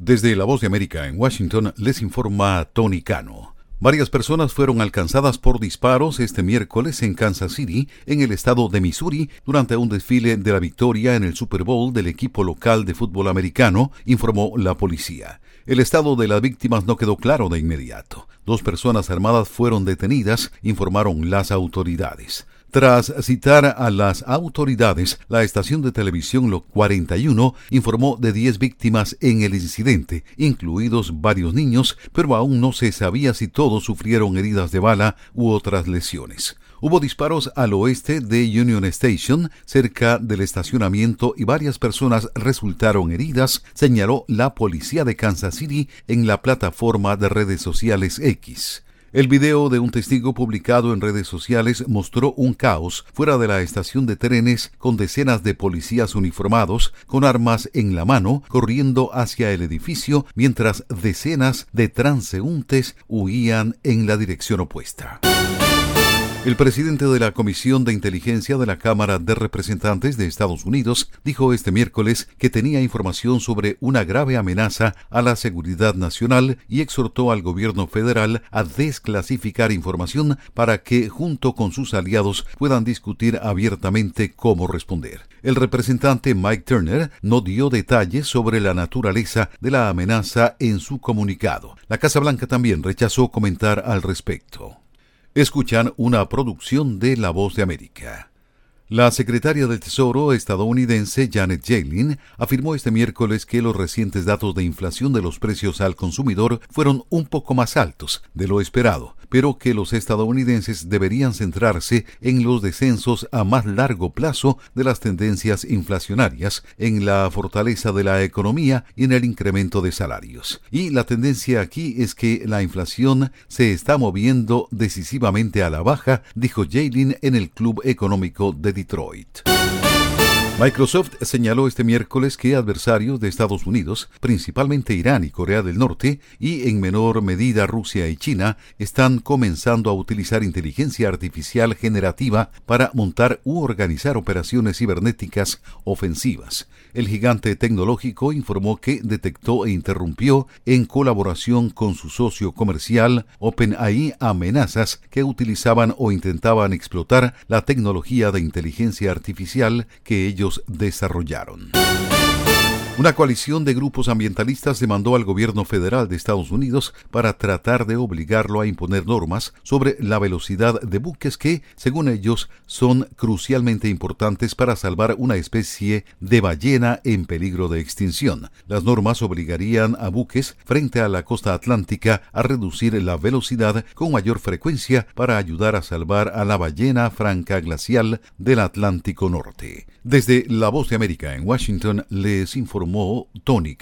Desde La Voz de América en Washington les informa Tony Cano. Varias personas fueron alcanzadas por disparos este miércoles en Kansas City, en el estado de Missouri, durante un desfile de la victoria en el Super Bowl del equipo local de fútbol americano, informó la policía. El estado de las víctimas no quedó claro de inmediato. Dos personas armadas fueron detenidas, informaron las autoridades. Tras citar a las autoridades, la estación de televisión Lo 41 informó de 10 víctimas en el incidente, incluidos varios niños, pero aún no se sabía si todos sufrieron heridas de bala u otras lesiones. Hubo disparos al oeste de Union Station, cerca del estacionamiento, y varias personas resultaron heridas, señaló la policía de Kansas City en la plataforma de redes sociales X. El video de un testigo publicado en redes sociales mostró un caos fuera de la estación de trenes con decenas de policías uniformados con armas en la mano corriendo hacia el edificio mientras decenas de transeúntes huían en la dirección opuesta. El presidente de la Comisión de Inteligencia de la Cámara de Representantes de Estados Unidos dijo este miércoles que tenía información sobre una grave amenaza a la seguridad nacional y exhortó al gobierno federal a desclasificar información para que, junto con sus aliados, puedan discutir abiertamente cómo responder. El representante Mike Turner no dio detalles sobre la naturaleza de la amenaza en su comunicado. La Casa Blanca también rechazó comentar al respecto. Escuchan una producción de La Voz de América. La secretaria del Tesoro estadounidense Janet Yellen afirmó este miércoles que los recientes datos de inflación de los precios al consumidor fueron un poco más altos de lo esperado, pero que los estadounidenses deberían centrarse en los descensos a más largo plazo de las tendencias inflacionarias, en la fortaleza de la economía y en el incremento de salarios. Y la tendencia aquí es que la inflación se está moviendo decisivamente a la baja, dijo Jalen en el Club Económico de Detroit. Microsoft señaló este miércoles que adversarios de Estados Unidos, principalmente Irán y Corea del Norte, y en menor medida Rusia y China, están comenzando a utilizar inteligencia artificial generativa para montar u organizar operaciones cibernéticas ofensivas. El gigante tecnológico informó que detectó e interrumpió, en colaboración con su socio comercial OpenAI, amenazas que utilizaban o intentaban explotar la tecnología de inteligencia artificial que ellos desarrollaron. Una coalición de grupos ambientalistas demandó al gobierno federal de Estados Unidos para tratar de obligarlo a imponer normas sobre la velocidad de buques que, según ellos, son crucialmente importantes para salvar una especie de ballena en peligro de extinción. Las normas obligarían a buques frente a la costa atlántica a reducir la velocidad con mayor frecuencia para ayudar a salvar a la ballena franca glacial del Atlántico Norte. Desde La Voz de América en Washington les informó Tony.